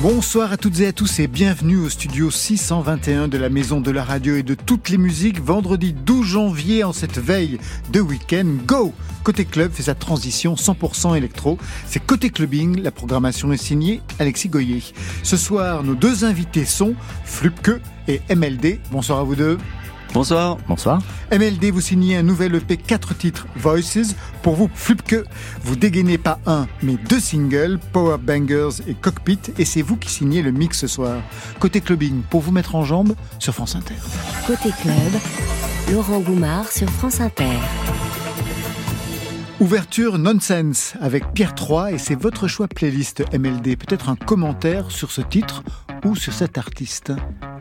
Bonsoir à toutes et à tous et bienvenue au studio 621 de la Maison de la Radio et de toutes les musiques. Vendredi 12 janvier, en cette veille de week-end, Go Côté Club fait sa transition 100% électro. C'est Côté Clubbing, la programmation est signée Alexis Goyer. Ce soir, nos deux invités sont Flupke et MLD. Bonsoir à vous deux. Bonsoir. Bonsoir. MLD, vous signez un nouvel EP, 4 titres, Voices. Pour vous, Flupke, vous dégainez pas un, mais deux singles, Power Bangers et Cockpit, et c'est vous qui signez le mix ce soir. Côté clubbing, pour vous mettre en jambe sur France Inter. Côté club, Laurent Goumard sur France Inter. Ouverture Nonsense avec Pierre 3 et c'est votre choix playlist MLD. Peut-être un commentaire sur ce titre ou sur cet artiste?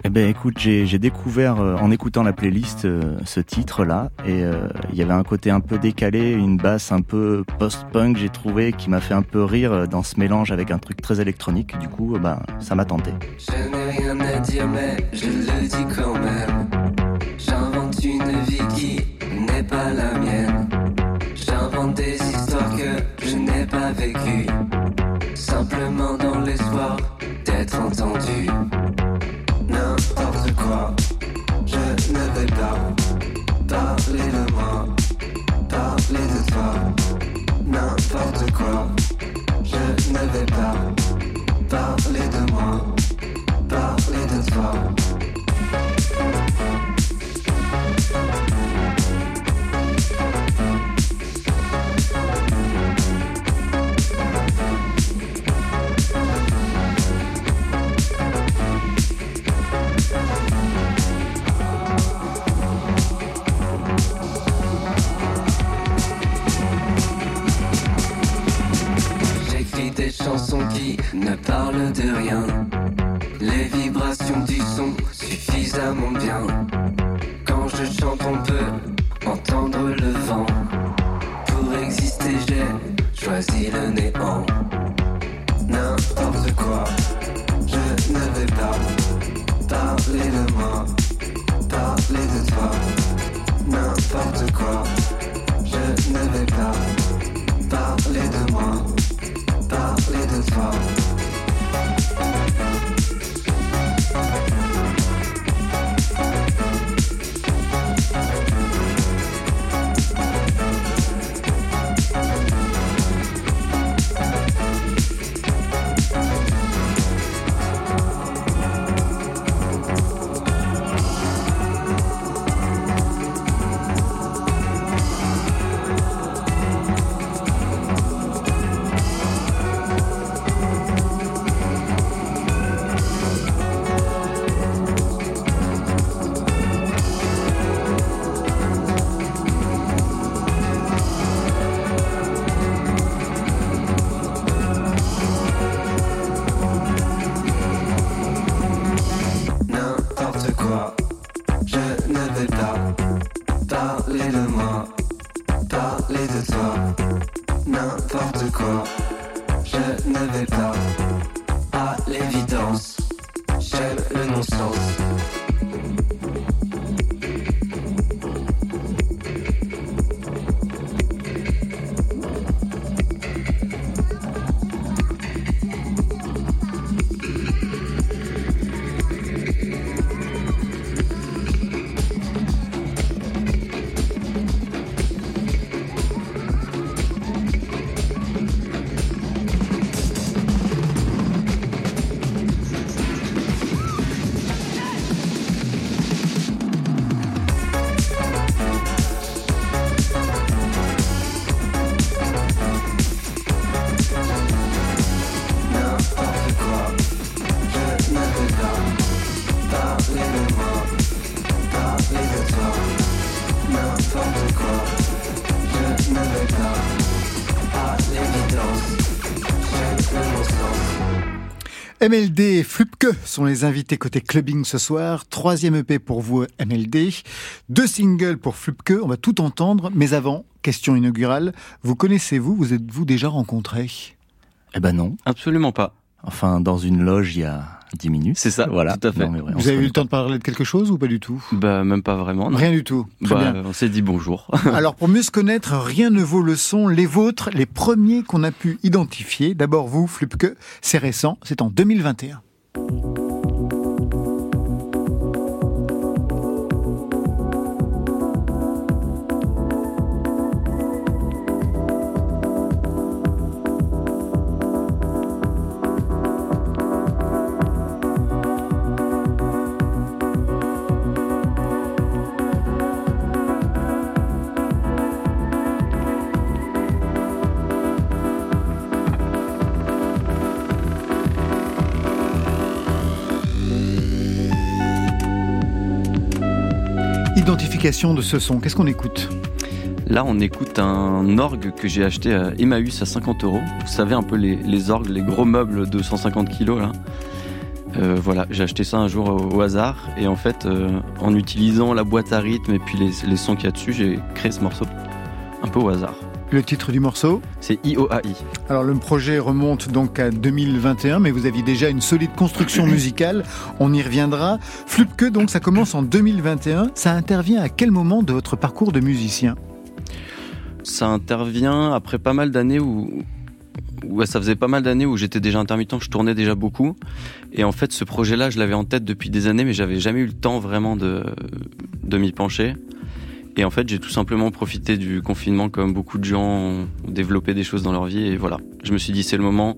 Eh ben écoute, j'ai découvert euh, en écoutant la playlist euh, ce titre-là et euh, il y avait un côté un peu décalé, une basse un peu post-punk, j'ai trouvé, qui m'a fait un peu rire dans ce mélange avec un truc très électronique. Du coup, bah, ça m'a tenté. Je n'ai rien à dire mais je le dis quand même. J'invente une vie qui n'est pas la mienne des histoires que je n'ai pas vécues. Simplement dans entendu. N'importe quoi, je ne vais pas parler de moi, parler de toi. N'importe quoi, je ne vais pas MLD et Flupke sont les invités côté clubbing ce soir. Troisième EP pour vous, MLD. Deux singles pour Flupke. On va tout entendre. Mais avant, question inaugurale. Vous connaissez-vous Vous êtes-vous déjà rencontrés? Eh ben non. Absolument pas. Enfin dans une loge il y a 10 minutes. C'est ça, voilà. Tout à fait. Vous avez eu le temps de parler de quelque chose ou pas du tout? Bah même pas vraiment. Rien du tout. Très bah, bien. On s'est dit bonjour. Alors pour mieux se connaître, rien ne vaut le son. Les vôtres, les premiers qu'on a pu identifier. D'abord vous, Flupke, c'est récent, c'est en 2021. De ce son, qu'est-ce qu'on écoute? Là, on écoute un orgue que j'ai acheté à Emmaüs à 50 euros. Vous savez, un peu les, orgues, les gros meubles de 150 kilos, là. Euh, voilà, j'ai acheté ça un jour au, au hasard. Et en fait, euh, en utilisant la boîte à rythme et puis les, les sons qu'il y a dessus, j'ai créé ce morceau un peu au hasard. Le titre du morceau C'est IOAI. Alors le projet remonte donc à 2021, mais vous aviez déjà une solide construction musicale, on y reviendra. Flupke, donc ça commence en 2021, ça intervient à quel moment de votre parcours de musicien? Ça intervient après pas mal d'années où, où ça faisait pas mal d'années où j'étais déjà intermittent, je tournais déjà beaucoup. Et en fait, ce projet-là, je l'avais en tête depuis des années, mais j'avais jamais eu le temps vraiment de, de m'y pencher. Et en fait, j'ai tout simplement profité du confinement comme beaucoup de gens ont développé des choses dans leur vie. Et voilà, je me suis dit, c'est le moment.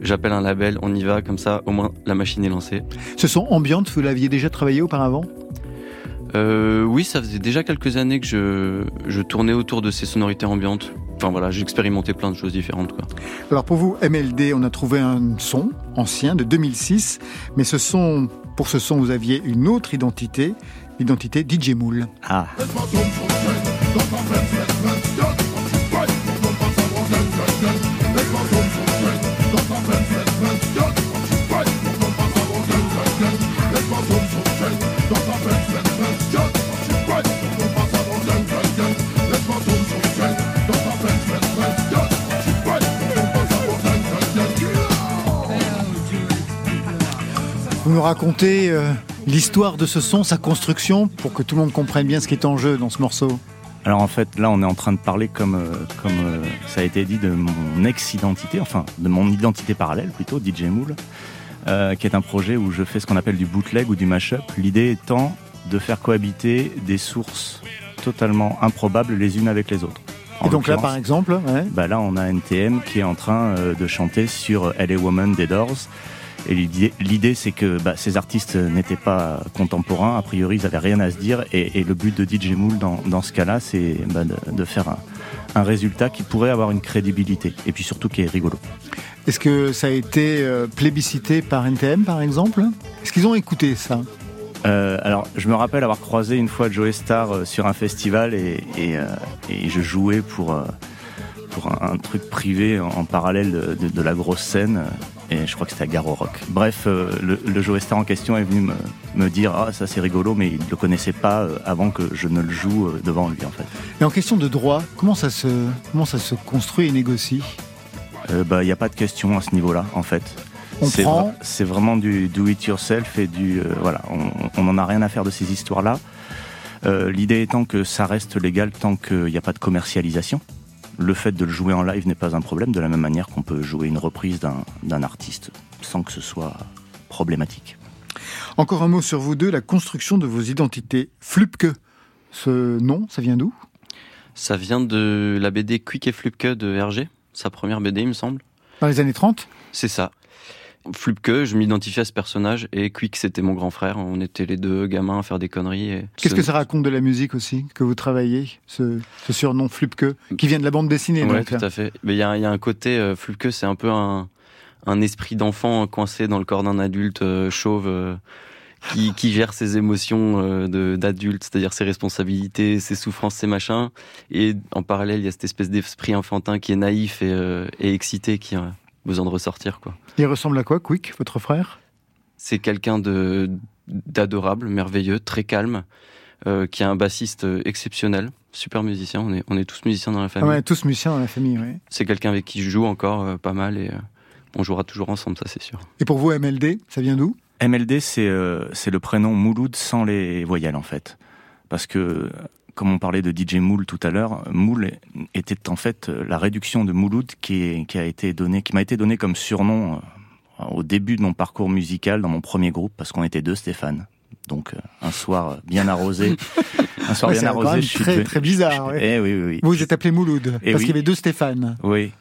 J'appelle un label, on y va, comme ça, au moins la machine est lancée. Ce son ambiante, vous l'aviez déjà travaillé auparavant? Euh, Oui, ça faisait déjà quelques années que je, je tournais autour de ces sonorités ambiantes. Enfin voilà, j'ai expérimenté plein de choses différentes. Quoi. Alors pour vous, MLD, on a trouvé un son ancien de 2006, mais ce son, pour ce son, vous aviez une autre identité, l'identité DJ Moule. Ah. Vous nous racontez euh, l'histoire de ce son, sa construction, pour que tout le monde comprenne bien ce qui est en jeu dans ce morceau. Alors en fait, là, on est en train de parler, comme, euh, comme euh, ça a été dit, de mon ex-identité, enfin de mon identité parallèle plutôt, DJ Moule, euh, qui est un projet où je fais ce qu'on appelle du bootleg ou du mashup. L'idée étant de faire cohabiter des sources totalement improbables les unes avec les autres. En Et donc là, par exemple, ouais. bah là, on a NTM qui est en train de chanter sur LA Woman des Doors. Et l'idée, c'est que bah, ces artistes n'étaient pas contemporains, a priori, ils avaient rien à se dire. Et, et le but de DJ Moule dans, dans ce cas-là, c'est bah, de, de faire un, un résultat qui pourrait avoir une crédibilité. Et puis surtout qui est rigolo. Est-ce que ça a été euh, plébiscité par NTM, par exemple? Est-ce qu'ils ont écouté ça? Euh, alors, je me rappelle avoir croisé une fois Joe Star euh, sur un festival et, et, et je jouais pour, pour un, un truc privé en, en parallèle de, de- de la grosse scène. Et je crois que c'était à Garo Rock. Bref, euh, le, le en question est venu me, me dire Ah, ça c'est rigolo, mais il ne le connaissait pas euh, avant que je ne le joue euh, devant lui en fait. Et en question de droit, comment ça se, comment ça se construit et négocie? Bah, il n'y a pas de question à ce niveau-là en fait. On C'est prend- vra- c'est vraiment du do it yourself et du euh, voilà, on- on n'en a rien à faire de ces histoires-là. Euh, L'idée étant que ça reste légal tant qu'il n'y a pas de commercialisation. Le fait de le jouer en live n'est pas un problème, de la même manière qu'on peut jouer une reprise d'un d'un artiste sans que ce soit problématique. Encore un mot sur vous deux, la construction de vos identités. Flupke, ce nom, ça vient d'où? Ça vient de la BD Quick et Flupke de Hergé, sa première BD, il me semble. Dans les années 30 C'est ça. Flupke, je m'identifiais à ce personnage et Quick, c'était mon grand frère. On était les deux gamins à faire des conneries. et Qu'est-ce ce- que ça raconte de la musique aussi, que vous travaillez, ce, ce surnom Flupke, qui vient de la bande dessinée donc, tout à fait. Mais il y a, il y a un côté euh, Flupke, c'est un peu un, un esprit d'enfant coincé dans le corps d'un adulte euh, chauve euh, qui, qui gère ses émotions d'adulte, c'est-à-dire ses responsabilités, ses souffrances, ses machins. Et en parallèle, il y a cette espèce d'esprit enfantin qui est naïf et, et excité qui besoin de ressortir, quoi. Il ressemble à quoi, Quick, votre frère? C'est quelqu'un de d'adorable, merveilleux, très calme, euh, qui est un bassiste euh, exceptionnel, super musicien. On est, on est tous musiciens dans la ah famille. ouais, Tous musiciens dans la famille, ouais. C'est quelqu'un avec qui je joue encore euh, pas mal et euh, on jouera toujours ensemble, ça c'est sûr. Et pour vous, MLD, ça vient d'où? MLD, c'est c'est le prénom Mouloud sans les voyelles en fait, parce que comme on parlait de DJ Moul tout à l'heure, Moul était en fait la réduction de Mouloud qui, qui a été donné, qui m'a été donné comme surnom au début de mon parcours musical dans mon premier groupe parce qu'on était deux Stéphane. Donc euh, un soir bien arrosé, un soir bien arrosé, je suis très très bizarre. Eh, oui, oui, oui. Vous êtes appelé Mouloud eh parce qu'il y avait deux Stéphane. Oui.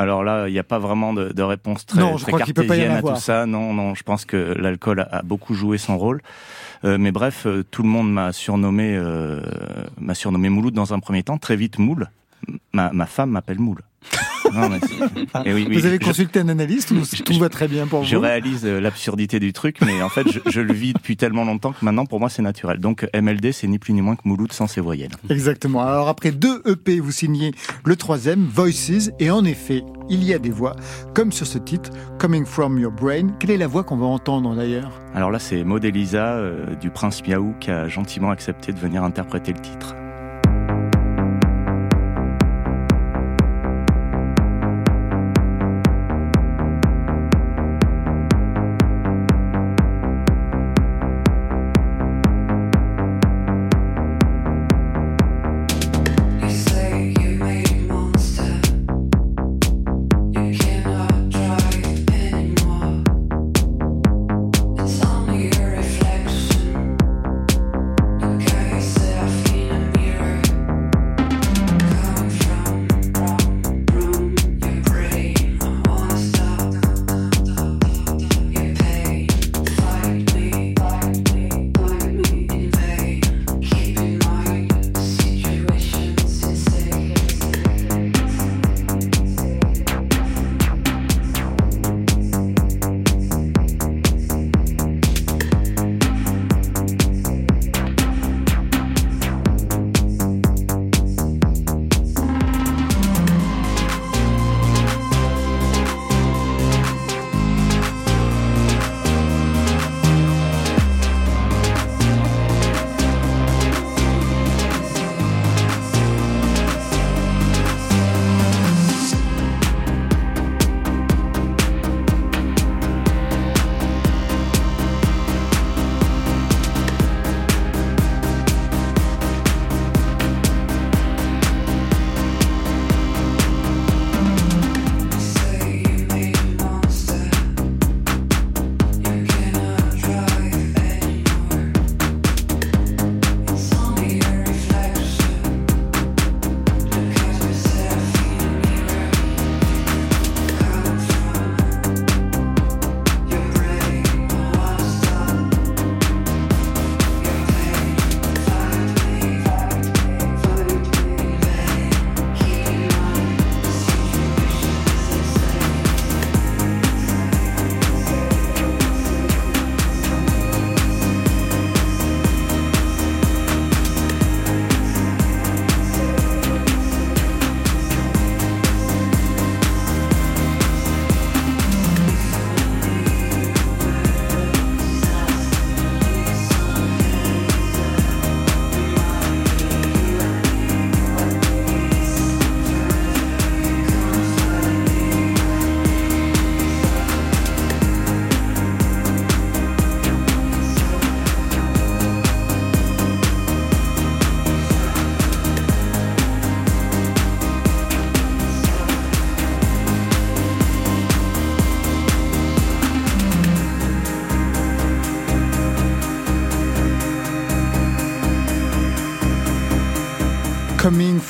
Alors là, il n'y a pas vraiment de, de réponse très, non, je très cartésienne à tout ça. Non, non, je pense que l'alcool a, beaucoup joué son rôle. Euh, mais bref, euh, tout le monde m'a surnommé, euh, m'a surnommé Mouloud dans un premier temps. Très vite, Moule. Ma, ma femme m'appelle Moule. vous avez consulté un analyste ou tout va très bien pour vous Je réalise euh, l'absurdité du truc, mais en fait, je, le vis depuis tellement longtemps que maintenant, pour moi, c'est naturel. Donc, MLD, c'est ni plus ni moins que Mouloud sans ses voyelles. Exactement. Alors, après deux EP, vous signez le troisième, Voices, et en effet, il y a des voix, comme sur ce titre, Coming From Your Brain. Quelle est la voix qu'on va entendre d'ailleurs? Alors là, c'est Maud Elisa euh, du Prince Miaou qui a gentiment accepté de venir interpréter le titre.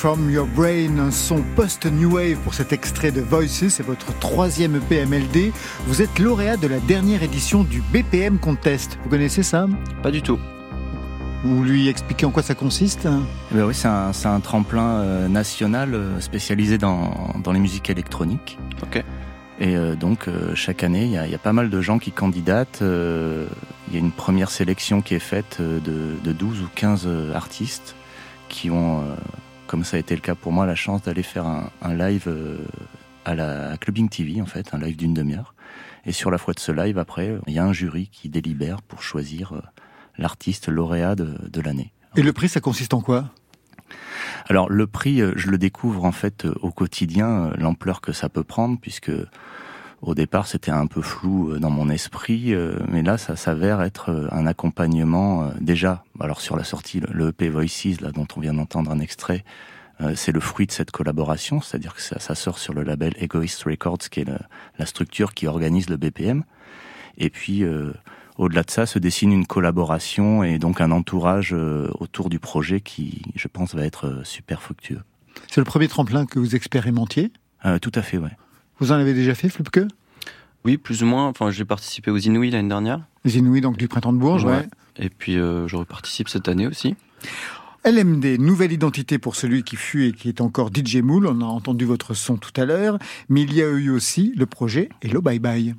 From Your Brain, un son post-new wave pour cet extrait de Voices, c'est votre troisième PMLD. Vous êtes lauréat de la dernière édition du BPM Contest. Vous connaissez ça? Pas du tout. Vous lui expliquez en quoi ça consiste? Eh ben Oui, c'est un, tremplin euh, national euh, spécialisé dans, les musiques électroniques. Ok. Et euh, donc, chaque année, il y, a, pas mal de gens qui candidatent. Il y a une première sélection qui est faite de, de 12 ou 15 artistes qui ont comme ça a été le cas pour moi, la chance d'aller faire un, live euh, à la Clubbing TV, en fait, un live d'une demi-heure. Et sur la foi de ce live, après, il y a un jury qui délibère pour choisir euh, l'artiste lauréat de, l'année. Et le prix, ça consiste en quoi? Alors le prix, euh, je le découvre en fait au quotidien, l'ampleur que ça peut prendre, puisque Au départ, c'était un peu flou dans mon esprit, mais là, ça s'avère être un accompagnement déjà. Alors sur la sortie, le EP Voices, là dont on vient d'entendre un extrait, c'est le fruit de cette collaboration, c'est-à-dire que ça, sort sur le label Egoist Records, qui est la structure qui organise le BPM. Et puis, au-delà de ça, se dessine une collaboration et donc un entourage autour du projet qui, je pense, va être super fructueux. C'est le premier tremplin que vous expérimentiez? Euh, Tout à fait, ouais. Vous en avez déjà fait, Flupke? Oui, plus ou moins. Enfin, j'ai participé aux Inouïs l'année dernière. Les Inouïs, donc du printemps de Bourges, ouais. Et puis, euh, je reparticipe cette année aussi. LMD, nouvelle identité pour celui qui fut et qui est encore DJ Mool. On a entendu votre son tout à l'heure. Mais il y a eu aussi le projet Hello Bye Bye.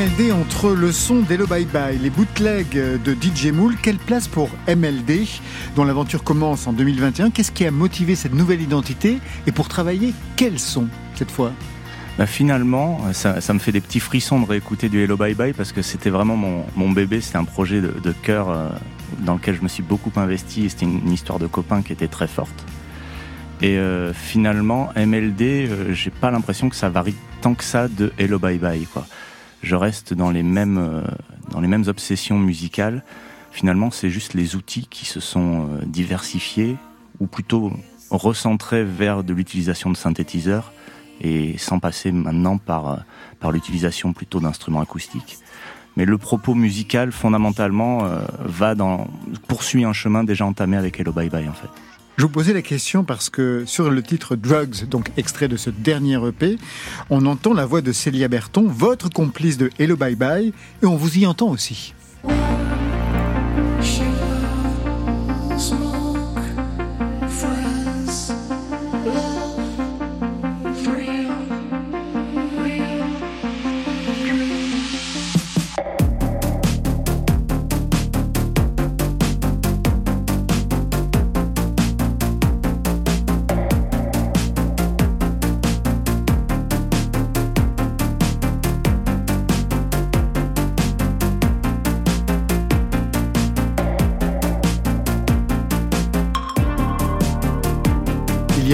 MLD entre le son d'Hello Bye Bye, les bootlegs de DJ Mool, quelle place pour MLD dont l'aventure commence en 2021 Qu'est-ce qui a motivé cette nouvelle identité Et pour travailler, quel son cette fois? Bah finalement, ça, me fait des petits frissons de réécouter du Hello Bye Bye parce que c'était vraiment mon, bébé, c'était un projet de, cœur euh, dans lequel je me suis beaucoup investi et c'était une, histoire de copain qui était très forte. Et euh, finalement, MLD, euh, j'ai pas l'impression que ça varie tant que ça de Hello Bye Bye. Quoi je reste dans les mêmes, euh, dans les mêmes obsessions musicales. Finalement, c'est juste les outils qui se sont euh, diversifiés, ou plutôt recentrés vers de l'utilisation de synthétiseurs, et sans passer maintenant par, euh, par l'utilisation plutôt d'instruments acoustiques. Mais le propos musical, fondamentalement, va dans, poursuit un chemin déjà entamé avec Hello Bye Bye, en fait. Je vous posais la question parce que sur le titre Drugs, donc extrait de ce dernier EP, on entend la voix de Célia Berton, votre complice de Hello Bye Bye, et on vous y entend aussi.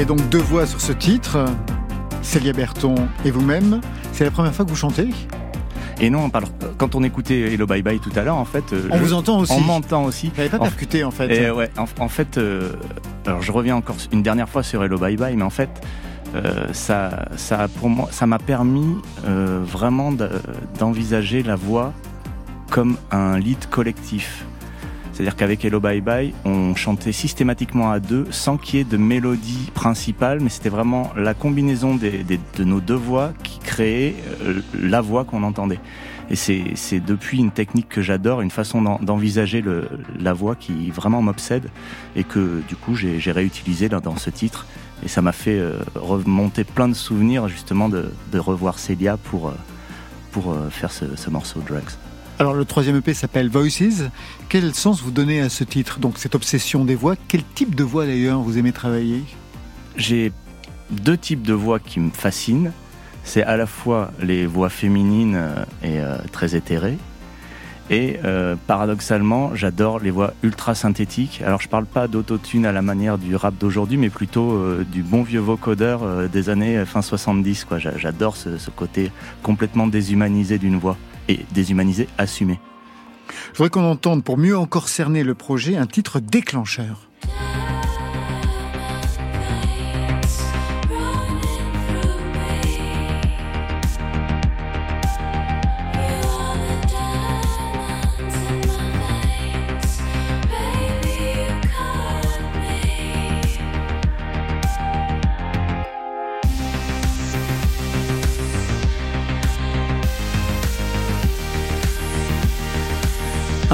Donc deux voix sur ce titre, Célia Berton et vous-même. C'est la première fois que vous chantez? Et non, quand on écoutait Hello Bye Bye tout à l'heure, en fait, euh, on vous entend aussi. On m'entend aussi. Vous n'avez pas percuté en fait. Et ouais, en, fait, euh, alors je reviens encore une dernière fois sur Hello Bye Bye, mais en fait, euh, ça, ça pour moi, ça m'a permis vraiment d'envisager la voix comme un lead collectif. C'est-à-dire qu'avec Hello Bye Bye, on chantait systématiquement à deux, sans qu'il y ait de mélodie principale, mais c'était vraiment la combinaison de nos deux voix qui créait euh, la voix qu'on entendait. Et c'est depuis une technique que j'adore, une façon d'envisager la voix qui vraiment m'obsède et que du coup j'ai réutilisé dans ce titre. Et ça m'a fait euh, remonter plein de souvenirs justement de, revoir Célia pour, euh, faire ce, ce morceau Drugs. Alors le troisième EP s'appelle Voices. Quel sens vous donnez à ce titre Donc cette obsession des voix? Quel type de voix d'ailleurs vous aimez travailler? J'ai deux types de voix qui me fascinent. C'est à la fois les voix féminines euh, et euh, très éthérées. Et euh, paradoxalement, j'adore les voix ultra synthétiques. Alors je parle pas d'autotune à la manière du rap d'aujourd'hui, mais plutôt du bon vieux vocodeur des années fin 70. Quoi. J'adore ce côté complètement déshumanisé d'une voix et déshumanisé assumé. Je voudrais qu'on entende, pour mieux encore cerner le projet, un titre déclencheur.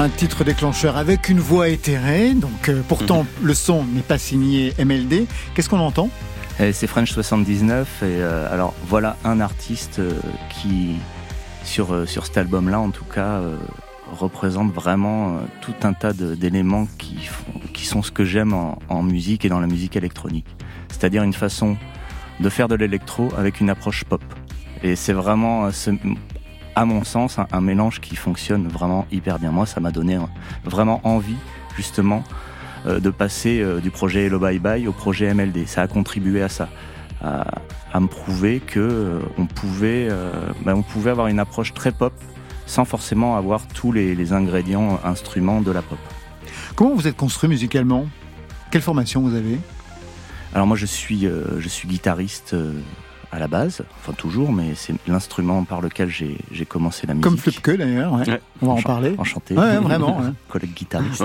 Un titre déclencheur avec une voix éthérée, donc euh, pourtant mm-hmm. le son n'est pas signé MLD. Qu'est-ce qu'on entend? C'est French 79 et alors voilà un artiste qui sur sur cet album-là en tout cas représente vraiment tout un tas d'éléments qui qui sont ce que j'aime en, en musique et dans la musique électronique. C'est-à-dire une façon de faire de l'électro avec une approche pop. Et c'est vraiment, à mon sens, un, mélange qui fonctionne vraiment hyper bien. Moi, ça m'a donné vraiment envie, justement, euh, de passer euh, du projet Hello Bye Bye au projet MLD. Ça a contribué à ça, à, me prouver que euh, on pouvait, ben, on pouvait avoir une approche très pop sans forcément avoir tous les, les ingrédients instruments de la pop. Comment vous êtes construit musicalement? Quelle formation vous avez? Alors moi je suis, euh, je suis guitariste euh, à la base, enfin toujours, mais c'est l'instrument par lequel j'ai commencé la musique. Comme Flupke d'ailleurs, on va en parler. Enchanté. Ouais, vraiment. Collègue guitariste.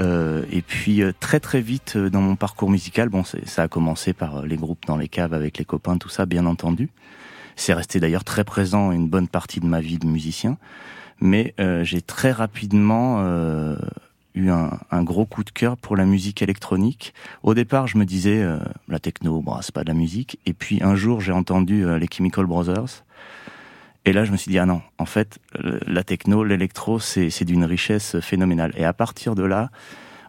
Euh, et puis très très vite dans mon parcours musical, bon, ça a commencé par les groupes dans les caves avec les copains, tout ça, bien entendu. C'est resté d'ailleurs très présent une bonne partie de ma vie de musicien. Mais j'ai très rapidement un, gros coup de cœur pour la musique électronique. Au départ, je me disais euh, la techno, bon, c'est pas de la musique. Et puis un jour, j'ai entendu euh, les Chemical Brothers. Et là, je me suis dit ah non, en fait, la techno, l'électro, c'est d'une richesse phénoménale. Et à partir de là,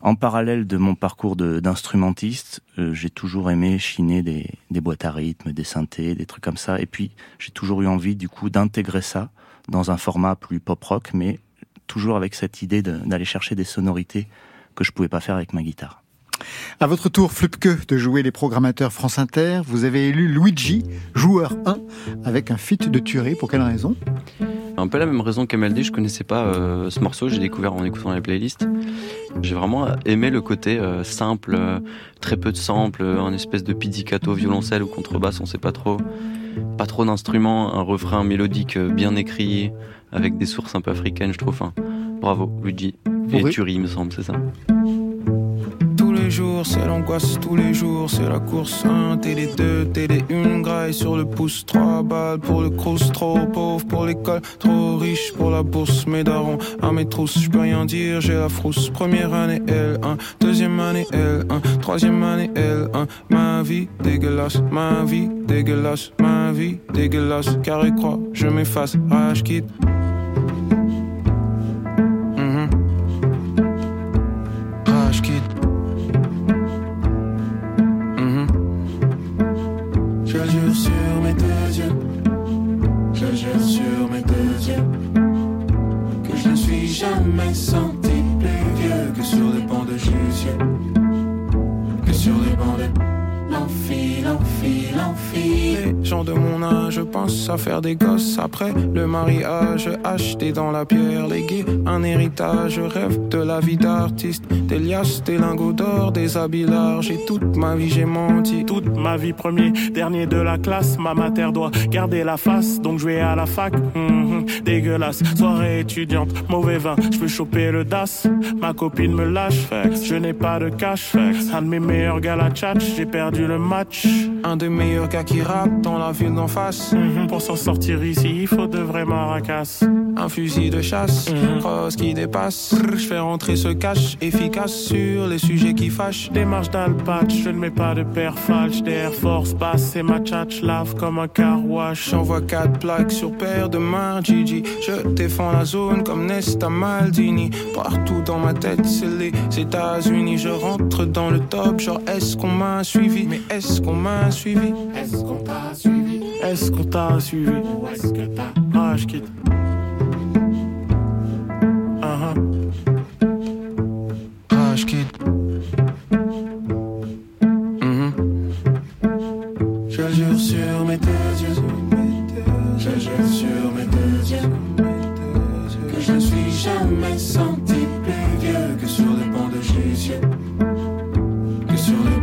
en parallèle de mon parcours d'instrumentiste, euh, j'ai toujours aimé chiner des, des boîtes à rythme, des synthés, des trucs comme ça. Et puis, j'ai toujours eu envie, du coup, d'intégrer ça dans un format plus pop rock, mais toujours avec cette idée d'aller chercher des sonorités que je pouvais pas faire avec ma guitare. À votre tour, Flupke, de jouer les programmateurs France Inter, vous avez élu Luigi, joueur 1, avec un feat de Turé. Pour quelle raison? Un peu la même raison qu'MLD, je connaissais pas euh, ce morceau, j'ai découvert en écoutant les playlists. J'ai vraiment aimé le côté euh, simple, euh, très peu de samples, un espèce de pizzicato violoncelle ou contrebasse, on sait pas trop. Pas trop d'instruments, un refrain mélodique bien écrit, avec des sources un peu africaines, je trouve. Enfin, bravo, Luigi. Et Turi, il me semble, c'est ça les jours, c'est l'angoisse, tous les jours, c'est la course 1, télé 2, télé 1, graille sur le pouce, 3 balles pour le crous, trop pauvre pour l'école, trop riche pour la bourse, mes darons à mes trousses, je peux rien dire, j'ai la frousse. Première année L1, deuxième année L1, troisième année L1, ma vie dégueulasse, ma vie dégueulasse, ma vie dégueulasse, carré croix, je m'efface, rage quitte. À faire des gosses après le mariage. Acheter dans la pierre, léguer un héritage. Rêve de la vie d'artiste, des liasses, des lingots d'or, des habits larges. Et toute ma vie j'ai menti. Toute ma vie premier, dernier de la classe. Ma mater doit garder la face, donc je vais à la fac. Mhm, dégueulasse, soirée étudiante, mauvais vin. Je peux choper le DAS, ma copine me lâche. Je n'ai pas de cash. Un de mes meilleurs gars la chat, j'ai perdu le match. Un des meilleurs gars qui rappe dans la ville d'en face. Mhm, pour s'en sortir ici, il faut de vrais maracas. Un fusil de chasse, mm cross qui dépasse. Je fais rentrer ce cash efficace sur les sujets qui fâchent. Démarche d'alpatch, je ne mets pas de père falche. Des Air Force passe et ma tchatch lave comme un car wash. J'envoie quatre plaques sur paire de mains, Gigi. Je défends la zone comme Nesta Maldini. Partout dans ma tête, c'est les États-Unis. Je rentre dans le top, genre est-ce qu'on m'a suivi? Mais est-ce qu'on m'a suivi? Est-ce qu'on t'a suivi? Est-ce qu'on t'a suivi? Ou est-ce que t'as Rich Je jure sur mes deux yeux, je jure sur mes deux yeux, que je ne suis jamais senti plus vieux que sur les bancs de Jésus, que sur les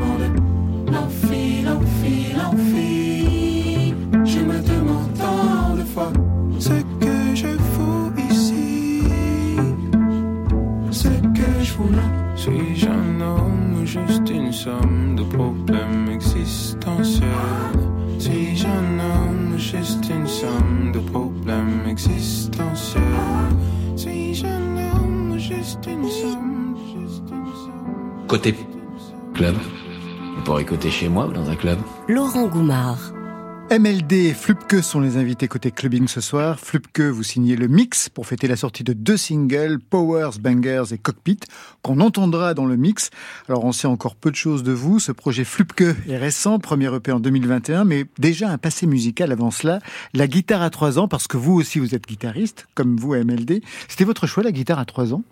côté club. On pourrait côté chez moi ou dans un club. Laurent Goumard. MLD et Flupke sont les invités côté clubbing ce soir. Flupke, vous signez le mix pour fêter la sortie de deux singles, Powers, Bangers et Cockpit, qu'on entendra dans le mix. Alors on sait encore peu de choses de vous. Ce projet Flupke est récent, premier EP en 2021, mais déjà un passé musical avant cela. La guitare à trois ans, parce que vous aussi vous êtes guitariste, comme vous à MLD. C'était votre choix, la guitare à trois ans?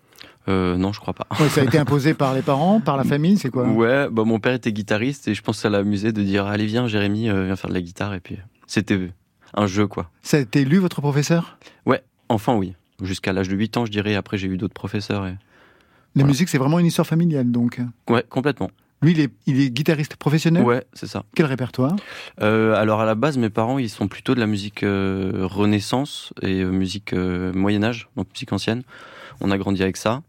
Euh, non, je crois pas. ça a été imposé par les parents, par la famille, c'est quoi Ouais, bah mon père était guitariste et je pense que ça l'a amusé de dire allez viens Jérémy, euh, viens faire de la guitare et puis c'était un jeu quoi. Ça a été lu votre professeur? Ouais, enfin oui. Jusqu'à l'âge de 8 ans, je dirais. Après, j'ai eu d'autres professeurs. Et... La musique, c'est vraiment une histoire familiale donc Ouais, complètement. Lui, il est, il est guitariste professionnel? Ouais, c'est ça. Quel répertoire? Euh, Alors, à la base, mes parents, ils sont plutôt de la musique Renaissance et musique Moyen-Âge, donc musique ancienne. On a grandi avec ça.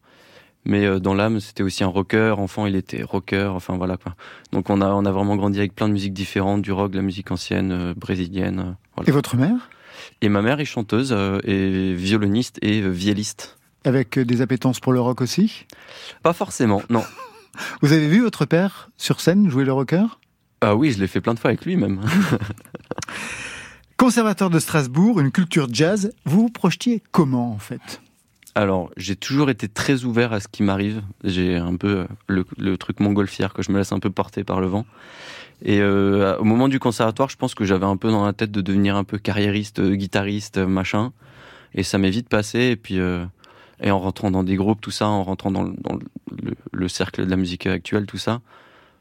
Mais euh, dans l'âme, c'était aussi un rocker. Enfant, il était rocker. Enfin voilà quoi. Donc on a on a vraiment grandi avec plein de musiques différentes, du rock, de la musique ancienne, euh, brésilienne. Euh, voilà. Et votre mère? Et ma mère est chanteuse et violoniste et vielliste. Avec des appétences pour le rock aussi? Pas forcément, non. Vous avez vu votre père sur scène jouer le rocker? Ah oui, je l'ai fait plein de fois avec lui même. Conservateur de Strasbourg, une culture jazz, vous vous projetiez comment en fait? Alors, j'ai toujours été très ouvert à ce qui m'arrive. J'ai un peu euh, le, truc montgolfière, que je me laisse un peu porter par le vent. Et euh, au moment du conservatoire, je pense que j'avais un peu dans la tête de devenir un peu carriériste, euh, guitariste, machin. Et ça m'est vite passé. Et puis, et en rentrant dans des groupes, tout ça, en rentrant dans, le, cercle de la musique actuelle, tout ça,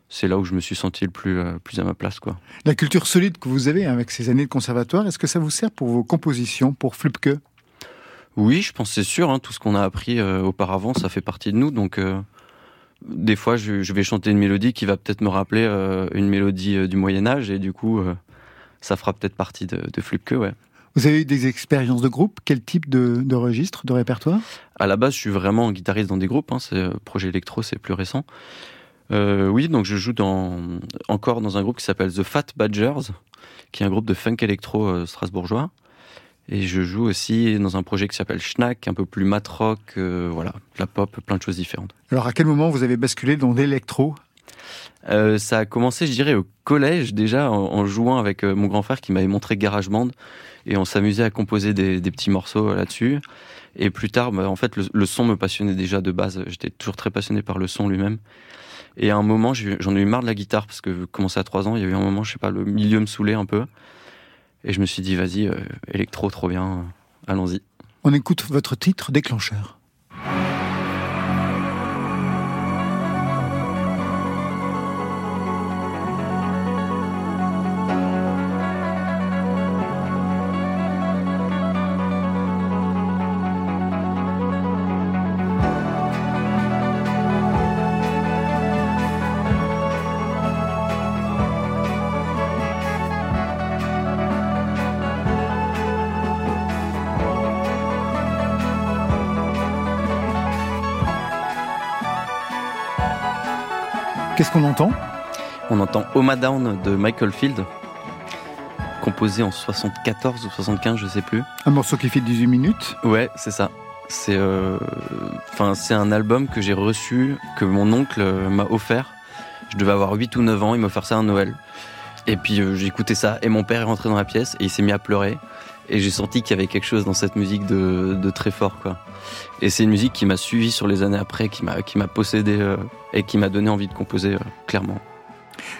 c'est là où je me suis senti le plus, plus à ma place. quoi. La culture solide que vous avez avec ces années de conservatoire, est-ce que ça vous sert pour vos compositions, pour Flupke? Oui, je pense c'est sûr. Hein, tout ce qu'on a appris euh, auparavant, ça fait partie de nous. Donc, euh, des fois, je, vais chanter une mélodie qui va peut-être me rappeler euh, une mélodie du Moyen Âge, et du coup, ça fera peut-être partie de, de Flupke, ouais. Vous avez eu des expériences de groupe? Quel type de, registre, de répertoire? À la base, je suis vraiment guitariste dans des groupes. Hein, c'est projet électro, c'est plus récent. oui, donc je joue dans, encore dans un groupe qui s'appelle The Fat Badgers, qui est un groupe de funk électro strasbourgeois. Et je joue aussi dans un projet qui s'appelle Schnack, un peu plus mat rock, euh, voilà, la pop, plein de choses différentes. Alors à quel moment vous avez basculé dans l'électro? Euh, Ça a commencé, je dirais, au collège déjà, en, jouant avec euh, mon grand frère qui m'avait montré GarageBand, et on s'amusait à composer des, petits morceaux là-dessus. Et plus tard, bah, en fait, le, son me passionnait déjà de base. J'étais toujours très passionné par le son lui-même. Et à un moment, j'en ai eu marre de la guitare parce que commencé à 3 ans, il y a eu un moment, je sais pas, le milieu me saoulait un peu. Et je me suis dit, vas-y, euh, électro, trop bien, allons-y. On écoute votre titre déclencheur. Qu'on entend On entend Homa Down de Michael Field, composé en 74 ou 75, je sais plus. Un morceau qui fait 18 minutes Ouais, c'est ça. C'est euh, enfin c'est un album que j'ai reçu, que mon oncle euh, m'a offert. Je devais avoir 8 ou 9 ans, il m'a offert ça à Noël. Et puis euh, j'ai écouté ça, et mon père est rentré dans la pièce, et il s'est mis à pleurer. Et j'ai senti qu'il y avait quelque chose dans cette musique de, de très fort, quoi. Et c'est une musique qui m'a suivi sur les années après, qui m'a qui m'a possédé euh, et qui m'a donné envie de composer euh, clairement.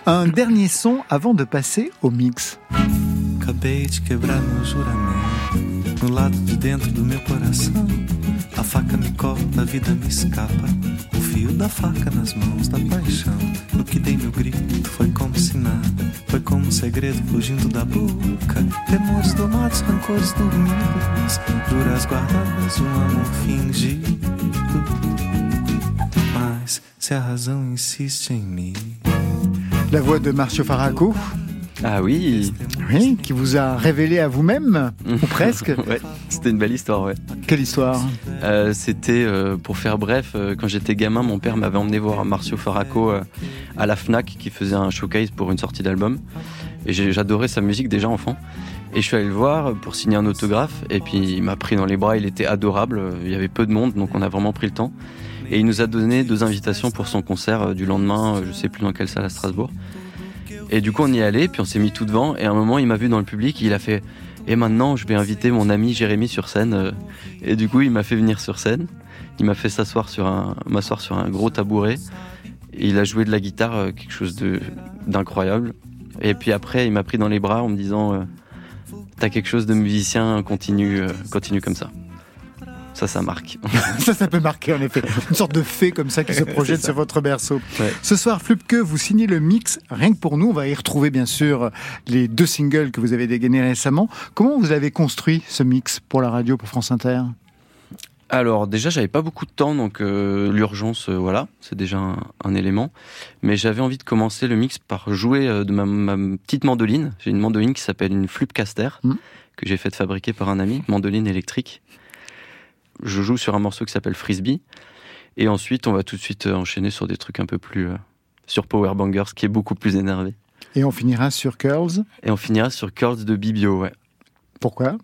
Un dernier son avant de passer au mix. A faca me corta, a vida me escapa. O fio da faca nas mãos da paixão. No que dei meu grito foi como se nada. Foi como um segredo fugindo da boca. Temores domados, rancores dormidos. Juras guardadas, um amor fingido. Mas se a razão insiste em mim. La voix de Marcio Faraco Ah oui Oui, qui vous a révélé à vous-même, ou presque ouais, C'était une belle histoire, ouais. Quelle histoire euh, C'était, euh, pour faire bref, euh, quand j'étais gamin, mon père m'avait emmené voir Marcio Faraco à la FNAC qui faisait un showcase pour une sortie d'album. Et j'adorais sa musique déjà enfant. Et je suis allé le voir pour signer un autographe. Et puis il m'a pris dans les bras, il était adorable. Il y avait peu de monde, donc on a vraiment pris le temps. Et il nous a donné deux invitations pour son concert du lendemain, je sais plus dans quelle salle à Strasbourg. Et du coup, on y allé, puis on s'est mis tout devant. Et à un moment, il m'a vu dans le public, il a fait Et maintenant, je vais inviter mon ami Jérémy sur scène. Et du coup, il m'a fait venir sur scène. Il m'a fait s'asseoir sur un, m'asseoir sur un gros tabouret. Et il a joué de la guitare, quelque chose de, d'incroyable. Et puis après, il m'a pris dans les bras en me disant T'as quelque chose de musicien, continue, continue comme ça ça, ça marque. ça, ça peut marquer en effet. Une sorte de fée comme ça qui se projette sur votre berceau. Ce soir, Flupke, vous signez le mix rien que pour nous. On va y retrouver bien sûr les deux singles que vous avez dégainés récemment. Comment vous avez construit ce mix pour la radio, pour France Inter? Alors déjà j'avais pas beaucoup de temps donc euh, l'urgence euh, voilà c'est déjà un, élément mais j'avais envie de commencer le mix par jouer euh, de ma, petite mandoline j'ai une mandoline qui s'appelle une Flupcaster mmh. que j'ai faite fabriquer par un ami mandoline électrique je joue sur un morceau qui s'appelle Frisbee. Et ensuite, on va tout de suite euh, enchaîner sur des trucs un peu plus. Euh, sur Power Bangers, qui est beaucoup plus énervé. Et on finira sur Curls Et on finira sur Curls de Bibio, ouais. Pourquoi?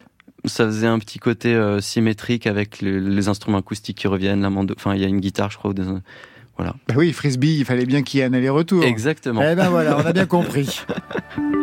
Ça faisait un petit côté euh, symétrique avec les, instruments acoustiques qui reviennent. La enfin, il y a une guitare, je crois. Des... Voilà. Bah oui, Frisbee, il fallait bien qu'il y ait un aller-retour. Exactement. Eh ben voilà, on a bien compris.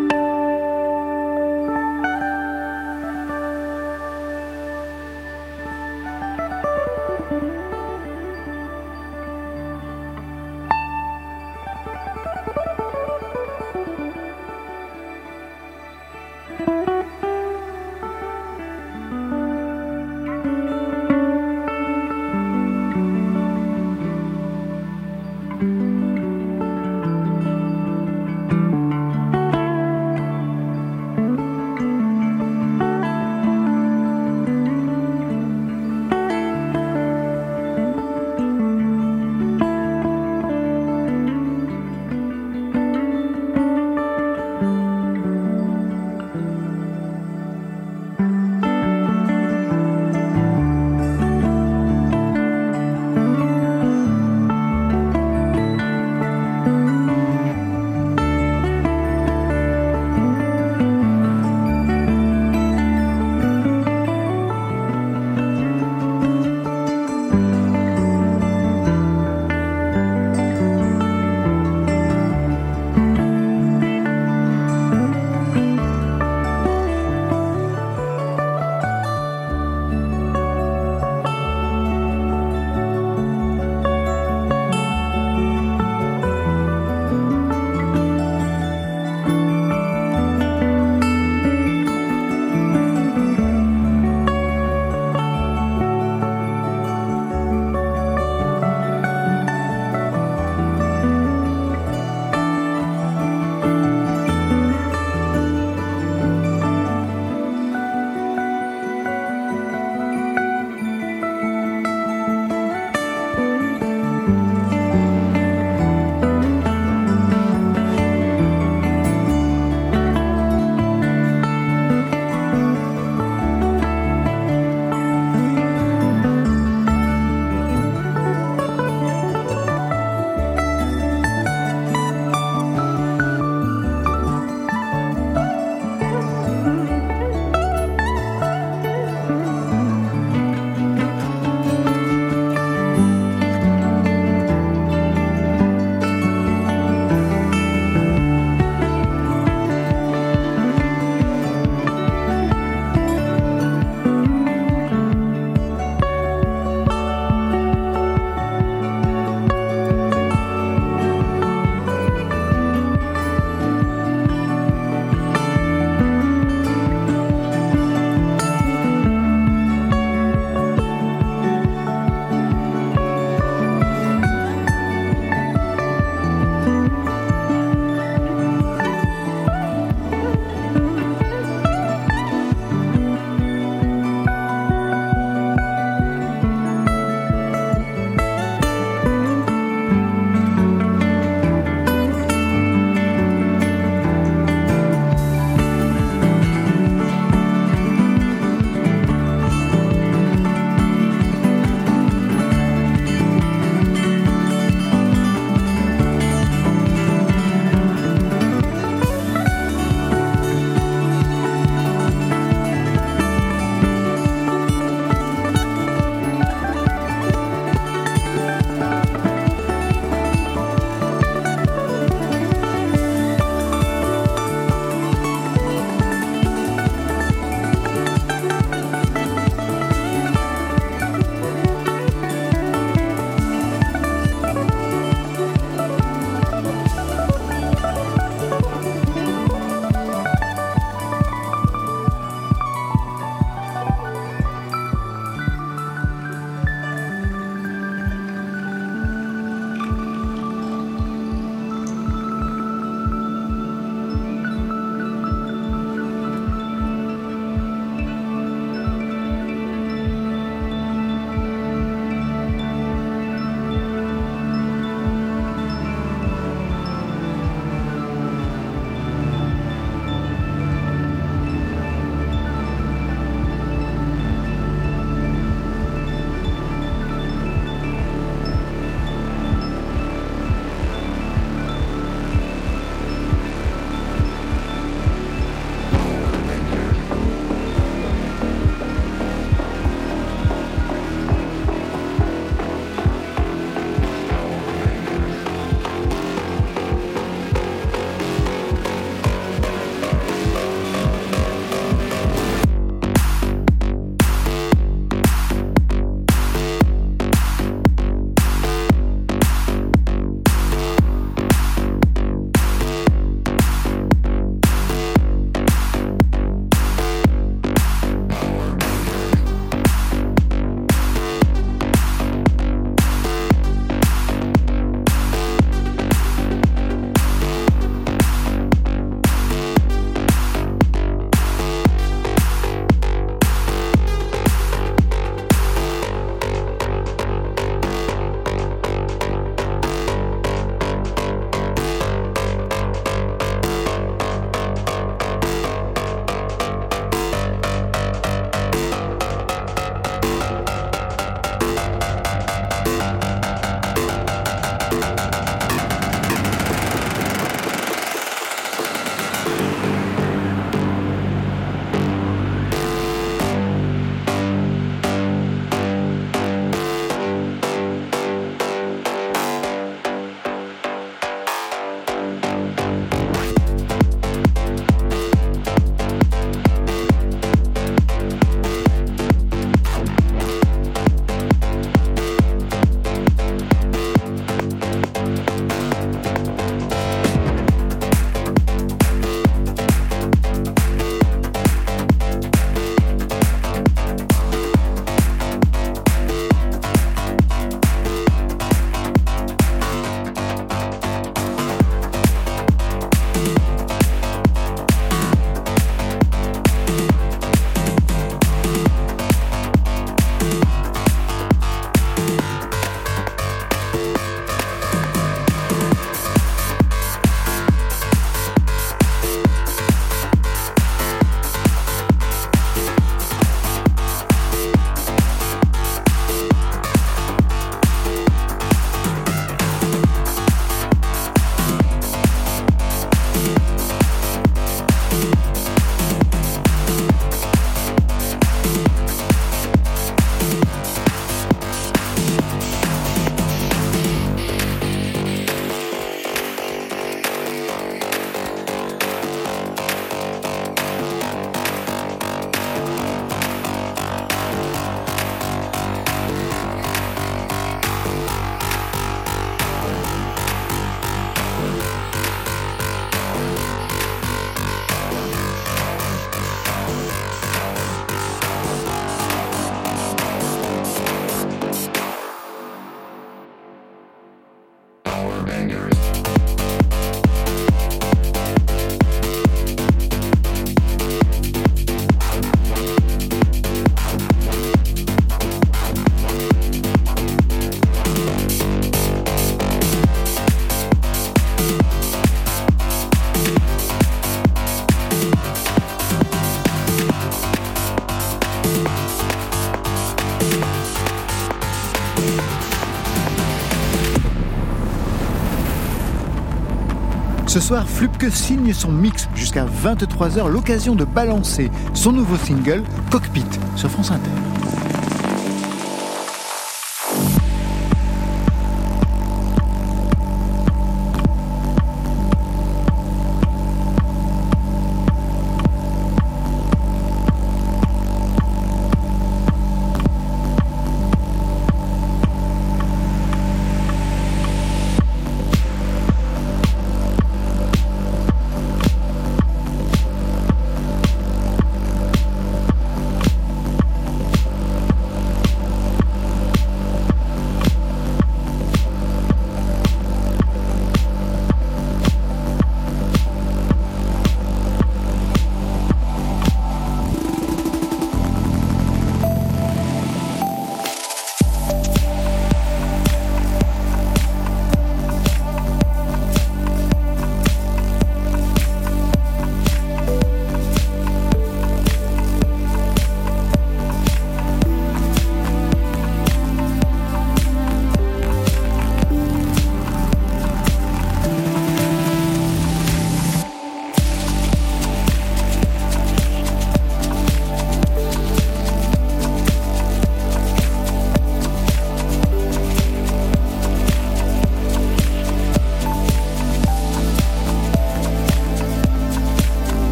soir, Flupke signe son mix jusqu'à 23h, l'occasion de balancer son nouveau single, Cockpit, sur France Inter.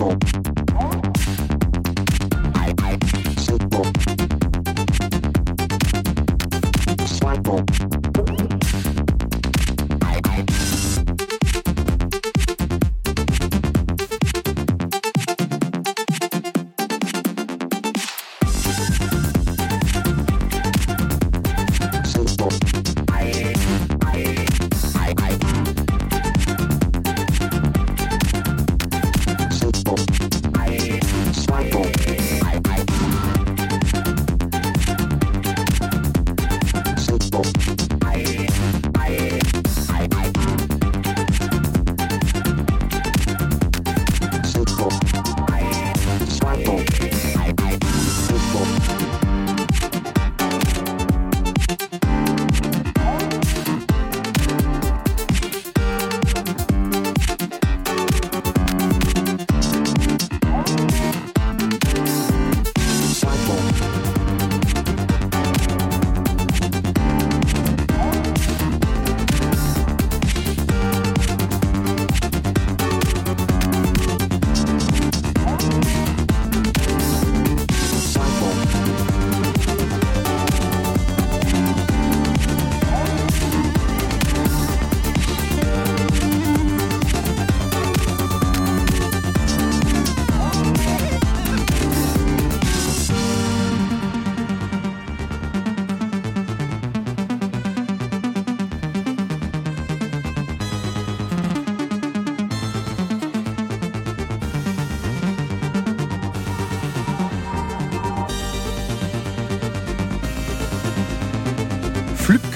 Unbelievable.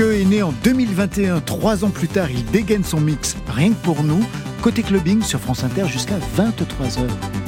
Est né en 2021. Trois ans plus tard, il dégaine son mix rien que pour nous. Côté clubbing sur France Inter jusqu'à 23h.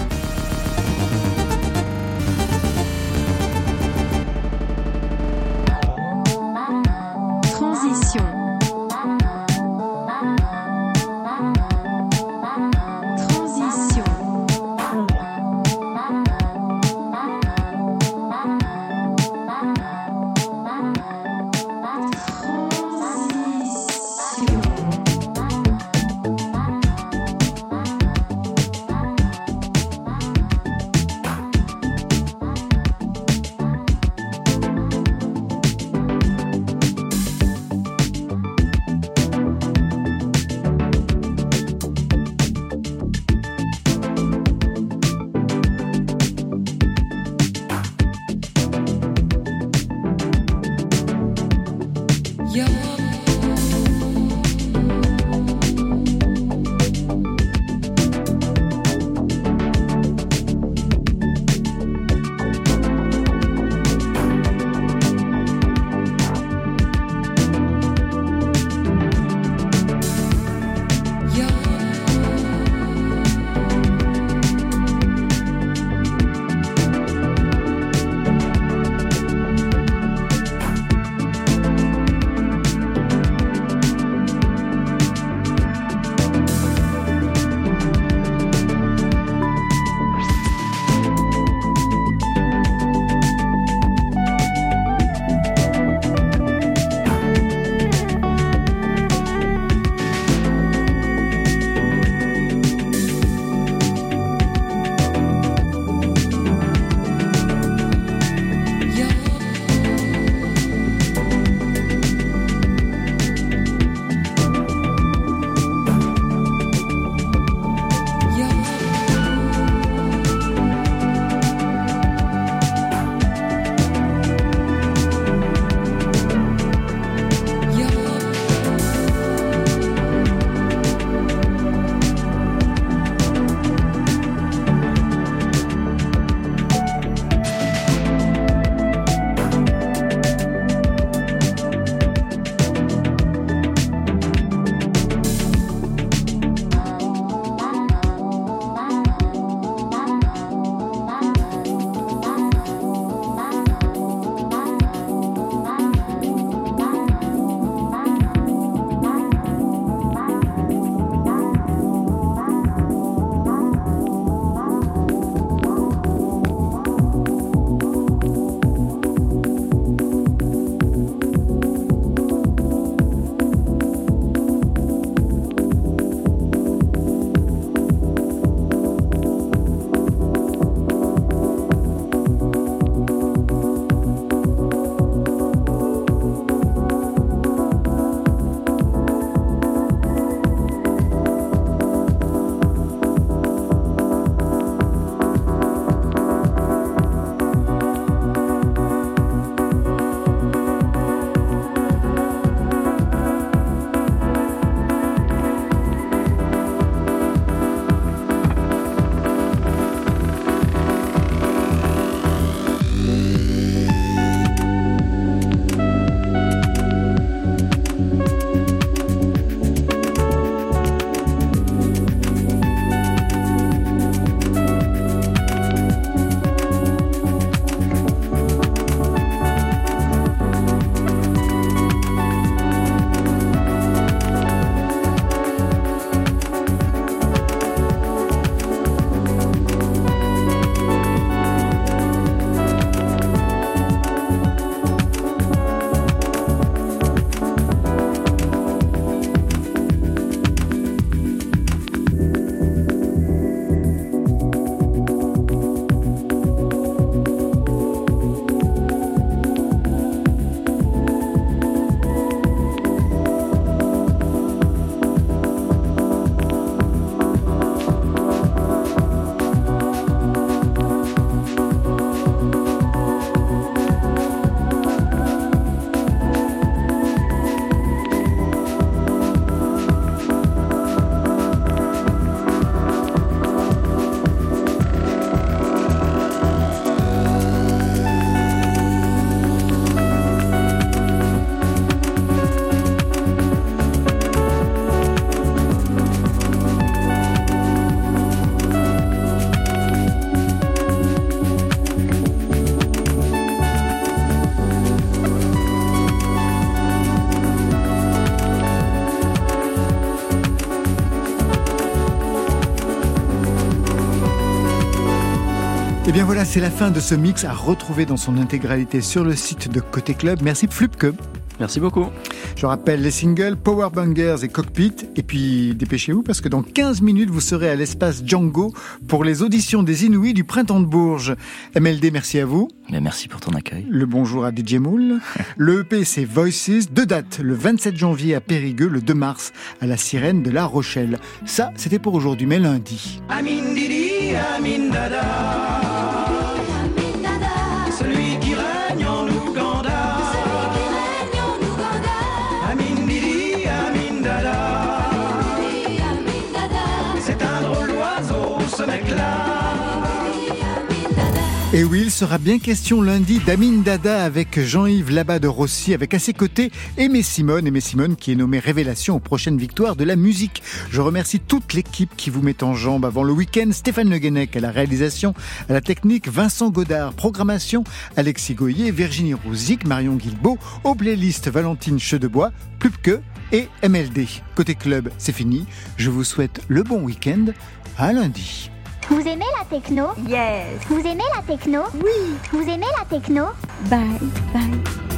Bien voilà, c'est la fin de ce mix à retrouver dans son intégralité sur le site de Côté Club. Merci Flupke. Merci beaucoup. Je rappelle les singles Power Bangers et Cockpit. Et puis dépêchez-vous parce que dans 15 minutes, vous serez à l'espace Django pour les auditions des Inouïs du Printemps de Bourges. MLD, merci à vous. Mais merci pour ton accueil. Le bonjour à DJ Moule. le EP, c'est Voices. Deux dates, le 27 janvier à Périgueux, le 2 mars à la Sirène de La Rochelle. Ça, c'était pour aujourd'hui, mais lundi. Et oui, il sera bien question lundi d'Amin Dada avec Jean-Yves Labat de Rossi, avec à ses côtés Aimé Simone, Aimé Simone qui est nommé révélation aux prochaines victoires de la musique. Je remercie toute l'équipe qui vous met en jambe avant le week-end. Stéphane Le Guenec à la réalisation, à la technique, Vincent Godard, programmation, Alexis Goyer, Virginie Rouzic, Marion Guilbeault, aux playlists Valentine Chedebois, que et MLD. Côté club, c'est fini. Je vous souhaite le bon week-end. À lundi. Vous aimez la techno Yes. Vous aimez la techno Oui. Vous aimez la techno Bye, bye.